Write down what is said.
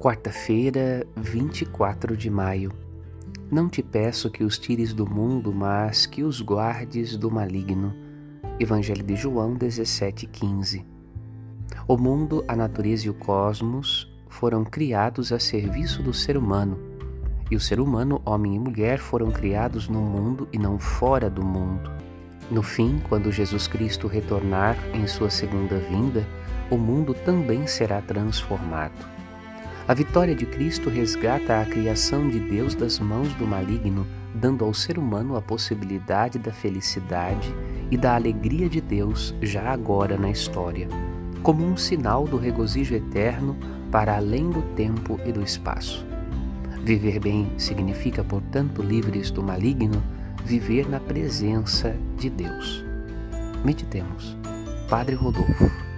Quarta-feira, 24 de maio. Não te peço que os tires do mundo, mas que os guardes do maligno. Evangelho de João 17:15. O mundo, a natureza e o cosmos foram criados a serviço do ser humano. E o ser humano, homem e mulher, foram criados no mundo e não fora do mundo. No fim, quando Jesus Cristo retornar em sua segunda vinda, o mundo também será transformado. A vitória de Cristo resgata a criação de Deus das mãos do maligno, dando ao ser humano a possibilidade da felicidade e da alegria de Deus já agora na história, como um sinal do regozijo eterno para além do tempo e do espaço. Viver bem significa, portanto, livres do maligno, viver na presença de Deus. Meditemos. Padre Rodolfo.